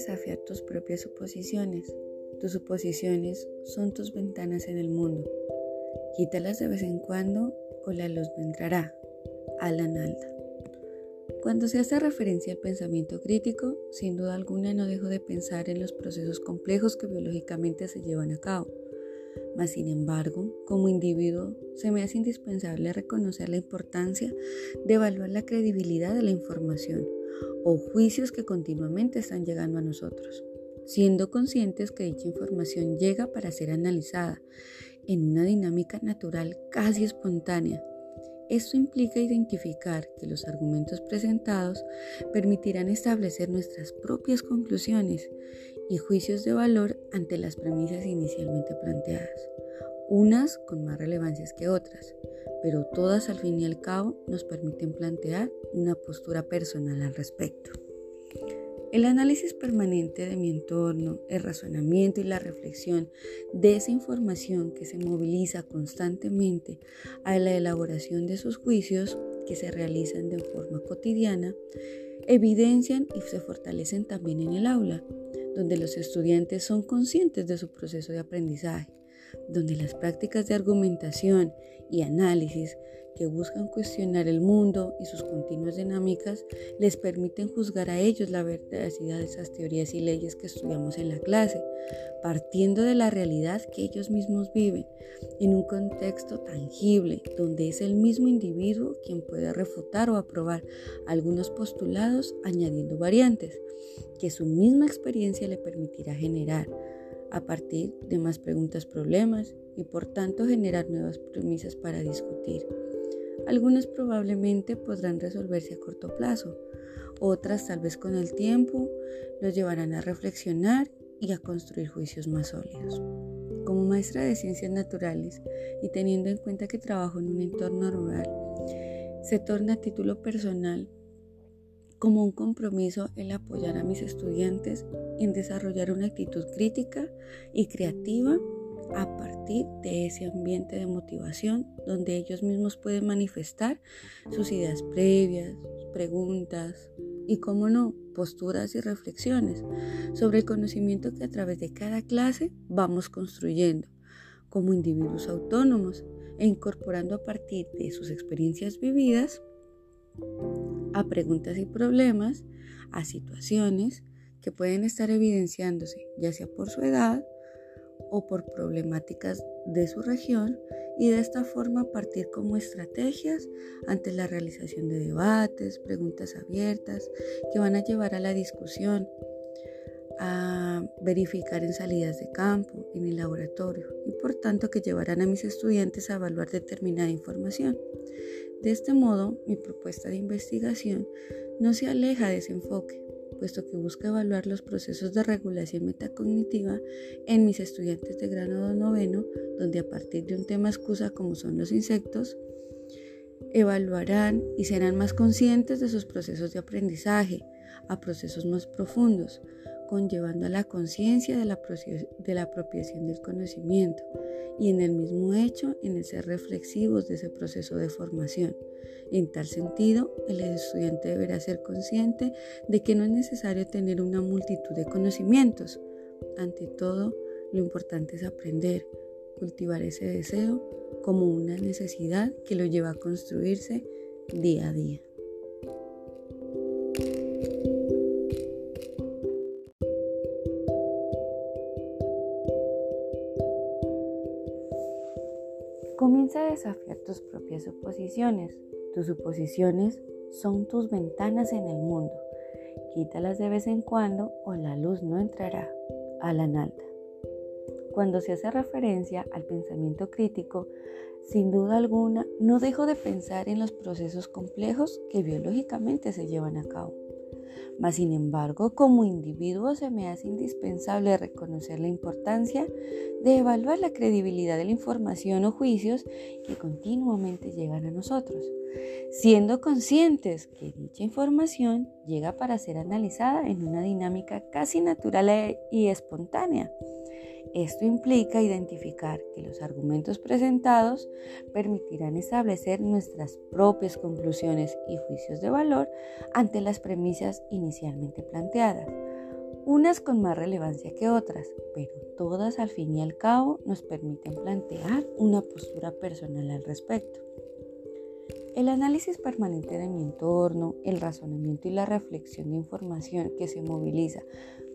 desafiar tus propias suposiciones. Tus suposiciones son tus ventanas en el mundo. Quítalas de vez en cuando o la luz no entrará. Alan Alda. Cuando se hace referencia al pensamiento crítico, sin duda alguna no dejo de pensar en los procesos complejos que biológicamente se llevan a cabo. Mas, sin embargo, como individuo, se me hace indispensable reconocer la importancia de evaluar la credibilidad de la información o juicios que continuamente están llegando a nosotros, siendo conscientes que dicha información llega para ser analizada en una dinámica natural casi espontánea. Esto implica identificar que los argumentos presentados permitirán establecer nuestras propias conclusiones y juicios de valor ante las premisas inicialmente planteadas, unas con más relevancia que otras, pero todas al fin y al cabo nos permiten plantear una postura personal al respecto. El análisis permanente de mi entorno, el razonamiento y la reflexión de esa información que se moviliza constantemente a la elaboración de esos juicios que se realizan de forma cotidiana, evidencian y se fortalecen también en el aula, donde los estudiantes son conscientes de su proceso de aprendizaje donde las prácticas de argumentación y análisis que buscan cuestionar el mundo y sus continuas dinámicas les permiten juzgar a ellos la veracidad de esas teorías y leyes que estudiamos en la clase, partiendo de la realidad que ellos mismos viven, en un contexto tangible, donde es el mismo individuo quien puede refutar o aprobar algunos postulados añadiendo variantes, que su misma experiencia le permitirá generar a partir de más preguntas problemas y por tanto generar nuevas premisas para discutir. Algunas probablemente podrán resolverse a corto plazo, otras tal vez con el tiempo los llevarán a reflexionar y a construir juicios más sólidos. Como maestra de ciencias naturales y teniendo en cuenta que trabajo en un entorno rural, se torna a título personal como un compromiso el apoyar a mis estudiantes en desarrollar una actitud crítica y creativa a partir de ese ambiente de motivación donde ellos mismos pueden manifestar sus ideas previas, preguntas y, como no, posturas y reflexiones sobre el conocimiento que a través de cada clase vamos construyendo como individuos autónomos e incorporando a partir de sus experiencias vividas a preguntas y problemas, a situaciones que pueden estar evidenciándose, ya sea por su edad o por problemáticas de su región, y de esta forma partir como estrategias ante la realización de debates, preguntas abiertas que van a llevar a la discusión, a verificar en salidas de campo, en el laboratorio, y por tanto que llevarán a mis estudiantes a evaluar determinada información. De este modo, mi propuesta de investigación no se aleja de ese enfoque, puesto que busca evaluar los procesos de regulación metacognitiva en mis estudiantes de grado noveno, donde a partir de un tema excusa como son los insectos, evaluarán y serán más conscientes de sus procesos de aprendizaje, a procesos más profundos, conllevando a la conciencia de, de la apropiación del conocimiento y en el mismo hecho en el ser reflexivos de ese proceso de formación. En tal sentido, el estudiante deberá ser consciente de que no es necesario tener una multitud de conocimientos. Ante todo, lo importante es aprender, cultivar ese deseo como una necesidad que lo lleva a construirse día a día. Comienza a desafiar tus propias suposiciones. Tus suposiciones son tus ventanas en el mundo. Quítalas de vez en cuando o la luz no entrará. a la Alda. Cuando se hace referencia al pensamiento crítico, sin duda alguna, no dejo de pensar en los procesos complejos que biológicamente se llevan a cabo. Mas, sin embargo, como individuo se me hace indispensable reconocer la importancia de evaluar la credibilidad de la información o juicios que continuamente llegan a nosotros, siendo conscientes que dicha información llega para ser analizada en una dinámica casi natural y espontánea esto implica identificar que los argumentos presentados permitirán establecer nuestras propias conclusiones y juicios de valor ante las premisas inicialmente planteadas, unas con más relevancia que otras, pero todas al fin y al cabo nos permiten plantear una postura personal al respecto. El análisis permanente de mi entorno, el razonamiento y la reflexión de información que se moviliza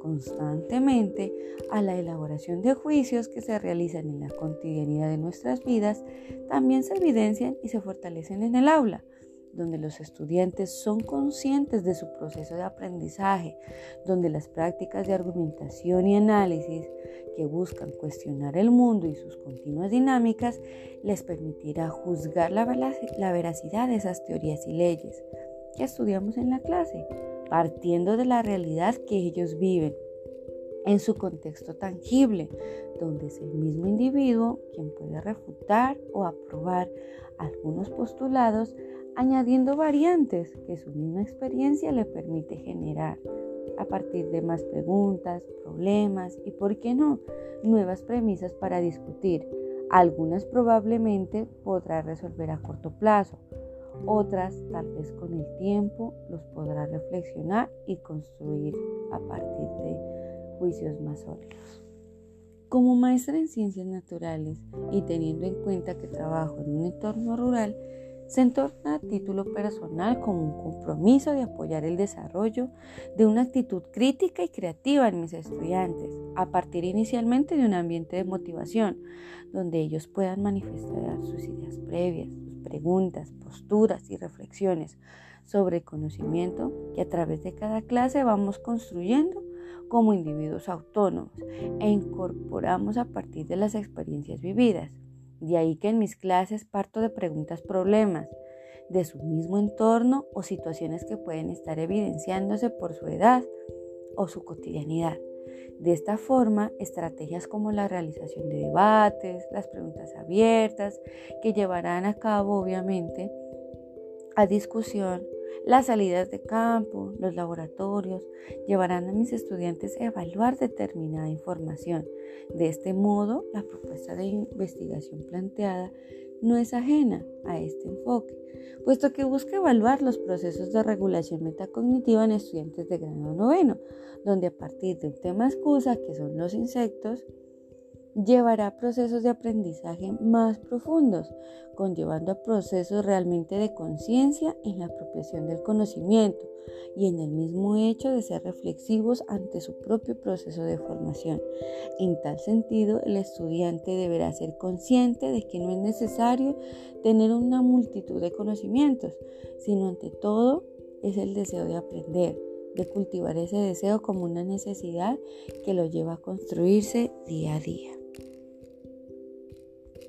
constantemente a la elaboración de juicios que se realizan en la cotidianidad de nuestras vidas, también se evidencian y se fortalecen en el aula donde los estudiantes son conscientes de su proceso de aprendizaje, donde las prácticas de argumentación y análisis que buscan cuestionar el mundo y sus continuas dinámicas les permitirá juzgar la, veracidad de esas teorías y leyes que estudiamos en la clase, partiendo de la realidad que ellos viven en su contexto tangible, donde es el mismo individuo quien puede refutar o aprobar algunos postulados añadiendo variantes que su misma experiencia le permite generar a partir de más preguntas, problemas y, por qué no, nuevas premisas para discutir. Algunas probablemente podrá resolver a corto plazo, otras tal vez con el tiempo los podrá reflexionar y construir a partir de juicios más sólidos. Como maestra en ciencias naturales y teniendo en cuenta que trabajo en un entorno rural, se entorna a título personal como un compromiso de apoyar el desarrollo de una actitud crítica y creativa en mis estudiantes, a partir inicialmente de un ambiente de motivación, donde ellos puedan manifestar sus ideas previas, sus preguntas, posturas y reflexiones sobre el conocimiento que a través de cada clase vamos construyendo como individuos autónomos e incorporamos a partir de las experiencias vividas. De ahí que en mis clases parto de preguntas problemas de su mismo entorno o situaciones que pueden estar evidenciándose por su edad o su cotidianidad. De esta forma, estrategias como la realización de debates, las preguntas abiertas, que llevarán a cabo obviamente a discusión, las salidas de campo, los laboratorios, llevarán a mis estudiantes a evaluar determinada información. De este modo, la propuesta de investigación planteada no es ajena a este enfoque, puesto que busca evaluar los procesos de regulación metacognitiva en estudiantes de grado noveno, donde a partir de un tema excusa, que son los insectos, llevará procesos de aprendizaje más profundos, conllevando a procesos realmente de conciencia en la apropiación del conocimiento y en el mismo hecho de ser reflexivos ante su propio proceso de formación. En tal sentido, el estudiante deberá ser consciente de que no es necesario tener una multitud de conocimientos, sino ante todo es el deseo de aprender, de cultivar ese deseo como una necesidad que lo lleva a construirse día a día.